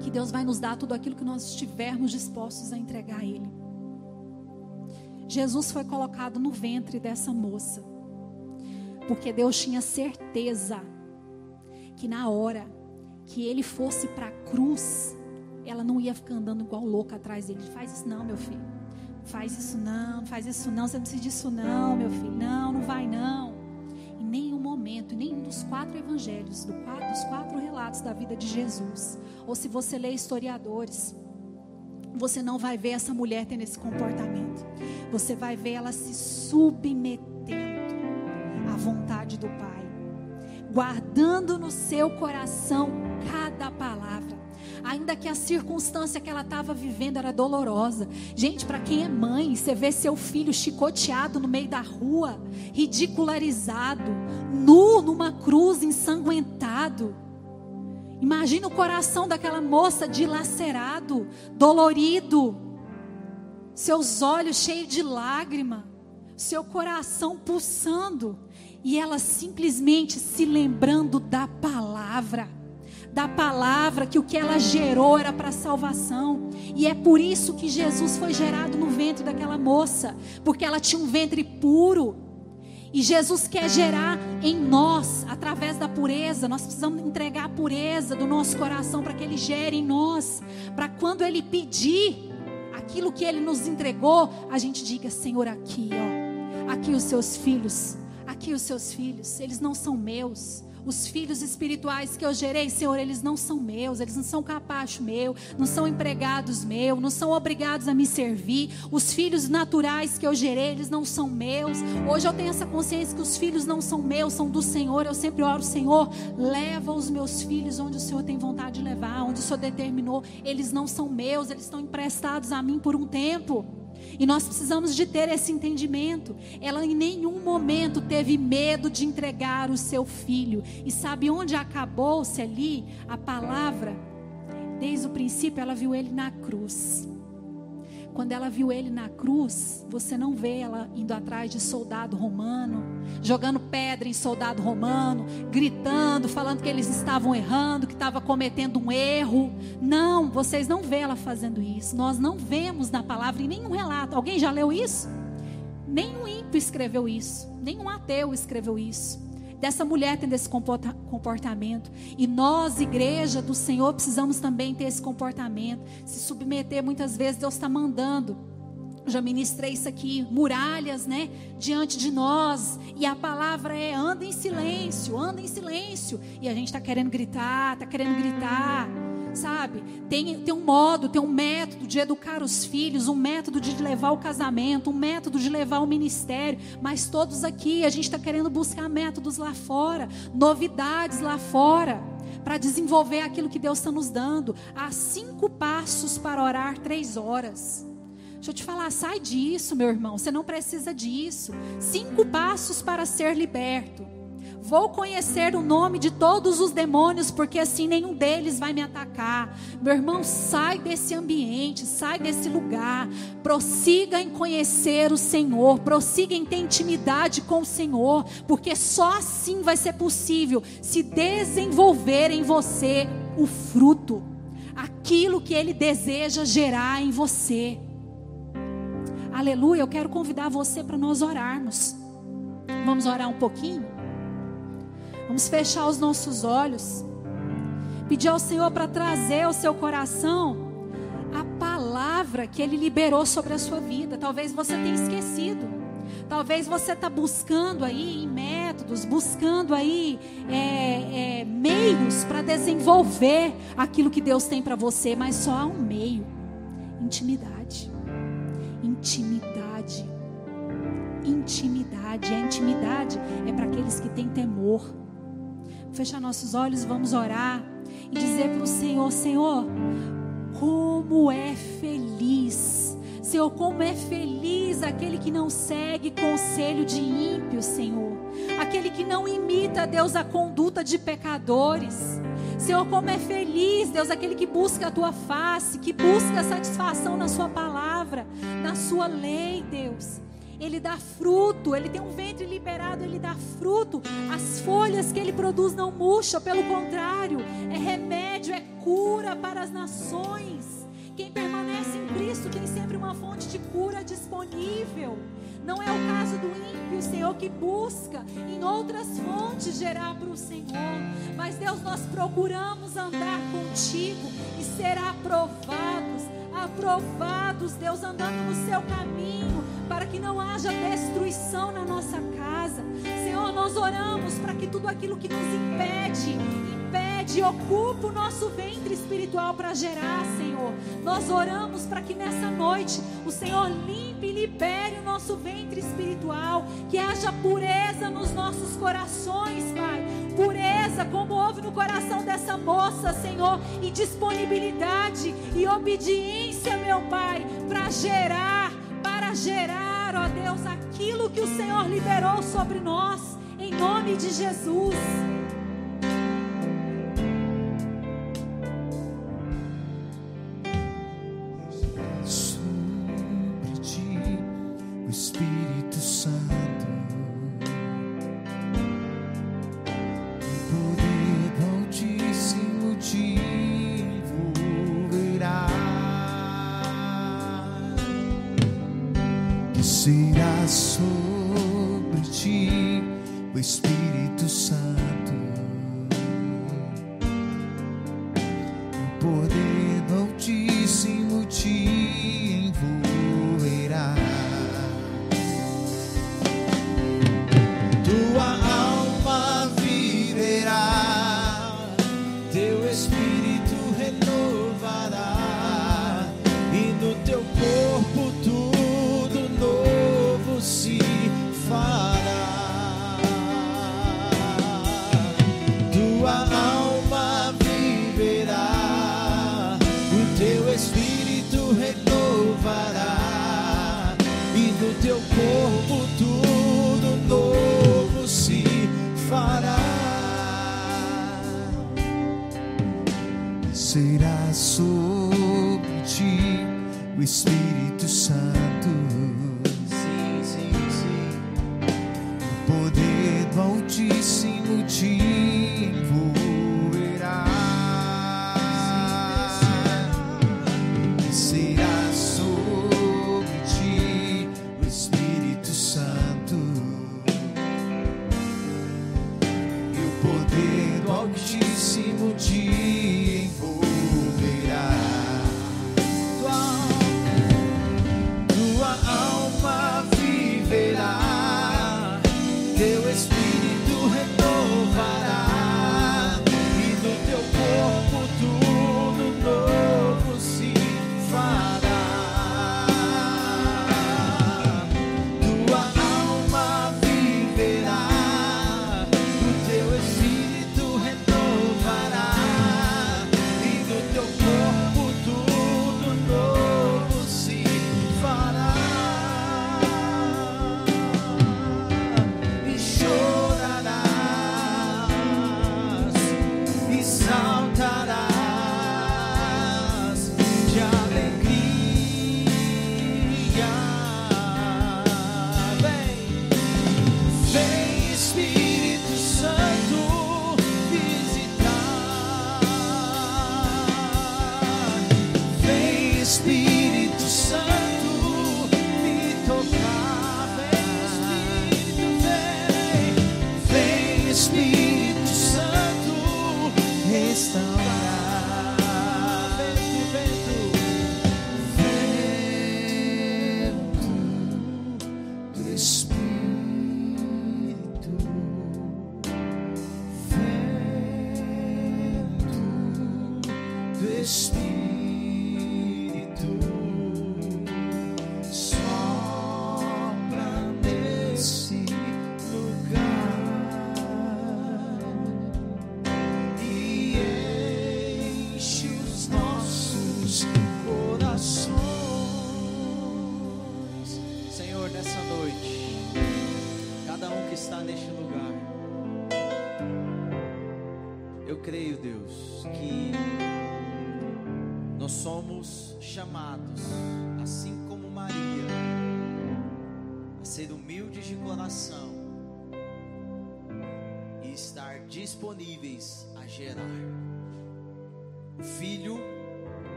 Que Deus vai nos dar tudo aquilo que nós estivermos dispostos a entregar a Ele. Jesus foi colocado no ventre dessa moça, porque Deus tinha certeza que na hora que ele fosse para a cruz, ela não ia ficar andando igual louca atrás dele. Faz isso não, meu filho. Faz isso não, faz isso não, você não precisa disso não, meu filho. Não, não vai não. Em nenhum momento, em nenhum dos quatro evangelhos, do quatro, dos quatro relatos da vida de Jesus, ou se você lê historiadores, você não vai ver essa mulher tendo esse comportamento. Você vai ver ela se submetendo à vontade do Pai, guardando no seu coração cada palavra ainda que a circunstância que ela estava vivendo era dolorosa. Gente, para quem é mãe, você vê seu filho chicoteado no meio da rua, ridicularizado, nu numa cruz, ensanguentado. Imagina o coração daquela moça dilacerado, dolorido, seus olhos cheios de lágrima, seu coração pulsando, e ela simplesmente se lembrando da palavra da palavra, que o que ela gerou era para salvação. E é por isso que Jesus foi gerado no ventre daquela moça, porque ela tinha um ventre puro. E Jesus quer gerar em nós, através da pureza, nós precisamos entregar a pureza do nosso coração para que Ele gere em nós, para quando Ele pedir aquilo que Ele nos entregou, a gente diga: Senhor, aqui, ó, aqui os seus filhos, aqui os seus filhos, eles não são meus, os filhos espirituais que eu gerei, Senhor, eles não são meus, eles não são capacho meu, não são empregados meus, não são obrigados a me servir. Os filhos naturais que eu gerei, eles não são meus. Hoje eu tenho essa consciência que os filhos não são meus, são do Senhor. Eu sempre oro, Senhor, leva os meus filhos onde o Senhor tem vontade de levar, onde o Senhor determinou. Eles não são meus, eles estão emprestados a mim por um tempo. E nós precisamos de ter esse entendimento. Ela em nenhum momento teve medo de entregar o seu filho. E sabe onde acabou-se ali a palavra? Desde o princípio ela viu ele na cruz. Quando ela viu ele na cruz, você não vê ela indo atrás de soldado romano, jogando pedra em soldado romano, gritando, falando que eles estavam errando, que estava cometendo um erro. Não, vocês não vê ela fazendo isso. Nós não vemos na palavra em nenhum relato. Alguém já leu isso? Nenhum ímpio escreveu isso, nenhum ateu escreveu isso dessa mulher tendo esse comportamento. E nós, igreja do Senhor, precisamos também ter esse comportamento. Se submeter, muitas vezes Deus está mandando. já ministrei isso aqui, muralhas, né, diante de nós. E a palavra é: anda em silêncio, anda em silêncio. E a gente está querendo gritar, está querendo gritar. Sabe? Tem, tem um modo, tem um método de educar os filhos, um método de levar o casamento, um método de levar o ministério. Mas todos aqui, a gente está querendo buscar métodos lá fora, novidades lá fora, para desenvolver aquilo que Deus está nos dando. Há cinco passos para orar três horas. Deixa eu te falar, sai disso, meu irmão. Você não precisa disso. Cinco passos para ser liberto. Vou conhecer o nome de todos os demônios, porque assim nenhum deles vai me atacar. Meu irmão, sai desse ambiente, sai desse lugar. Prossiga em conhecer o Senhor, prossiga em ter intimidade com o Senhor, porque só assim vai ser possível se desenvolver em você o fruto, aquilo que Ele deseja gerar em você. Aleluia, eu quero convidar você para nós orarmos. Vamos orar um pouquinho? Vamos fechar os nossos olhos. Pedir ao Senhor para trazer ao seu coração a palavra que Ele liberou sobre a sua vida. Talvez você tenha esquecido. Talvez você está buscando aí em métodos, buscando aí é, é, meios para desenvolver aquilo que Deus tem para você, mas só há um meio: intimidade. Intimidade. Intimidade. A intimidade é para aqueles que têm temor fechar nossos olhos, vamos orar e dizer para o Senhor: Senhor, como é feliz. Senhor, como é feliz aquele que não segue conselho de ímpios, Senhor. Aquele que não imita, Deus, a conduta de pecadores. Senhor, como é feliz, Deus, aquele que busca a tua face, que busca satisfação na sua palavra, na sua lei, Deus ele dá fruto, ele tem um ventre liberado, ele dá fruto. As folhas que ele produz não murcham, pelo contrário, é remédio, é cura para as nações. Quem permanece em Cristo tem sempre uma fonte de cura disponível. Não é o caso do ímpio, Senhor, que busca em outras fontes gerar para o Senhor. Mas, Deus, nós procuramos andar contigo e ser aprovados aprovados, Deus, andando no seu caminho, para que não haja destruição na nossa casa. Senhor, nós oramos para que tudo aquilo que nos impede, impede, ocupa o nosso ventre espiritual para gerar, Senhor. Nós oramos para que nessa noite o Senhor limpe e libere o nosso ventre espiritual, que haja pureza nos nossos corações, Pai. Pureza, como houve no coração dessa moça, Senhor, e disponibilidade e obediência, meu Pai, para gerar para gerar, ó Deus, aquilo que o Senhor liberou sobre nós, em nome de Jesus.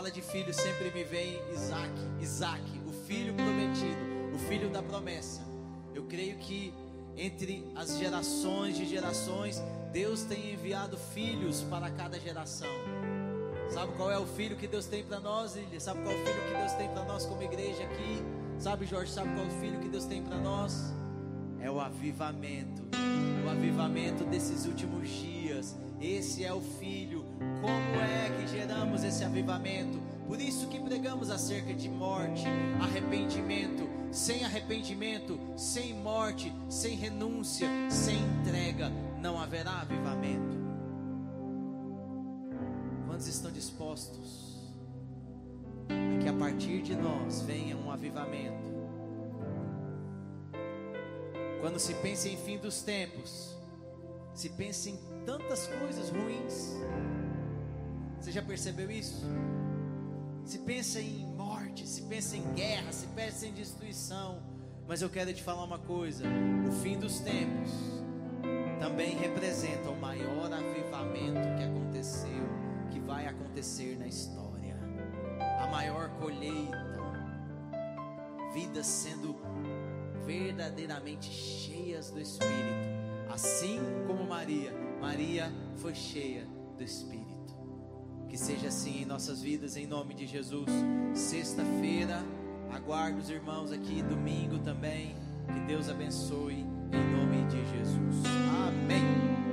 Fala de filho, sempre me vem Isaac, Isaac, o filho prometido, o filho da promessa. Eu creio que entre as gerações de gerações, Deus tem enviado filhos para cada geração. Sabe qual é o filho que Deus tem para nós, Lília? Sabe qual é o filho que Deus tem para nós como igreja aqui? Sabe, Jorge, sabe qual é o filho que Deus tem para nós? É o avivamento. O avivamento desses últimos dias. Esse é o filho. Como é que geramos esse avivamento? Por isso que pregamos acerca de morte, arrependimento. Sem arrependimento, sem morte, sem renúncia, sem entrega, não haverá avivamento. Quantos estão dispostos a que a partir de nós venha um avivamento? Quando se pensa em fim dos tempos, se pensa em tantas coisas ruins. Você já percebeu isso? Se pensa em morte, se pensa em guerra, se pensa em destruição. Mas eu quero te falar uma coisa: o fim dos tempos também representa o maior avivamento que aconteceu, que vai acontecer na história. A maior colheita, vidas sendo verdadeiramente cheias do Espírito, assim como Maria. Maria foi cheia do Espírito. Que seja assim em nossas vidas, em nome de Jesus. Sexta-feira, aguardo os irmãos aqui, domingo também. Que Deus abençoe, em nome de Jesus. Amém.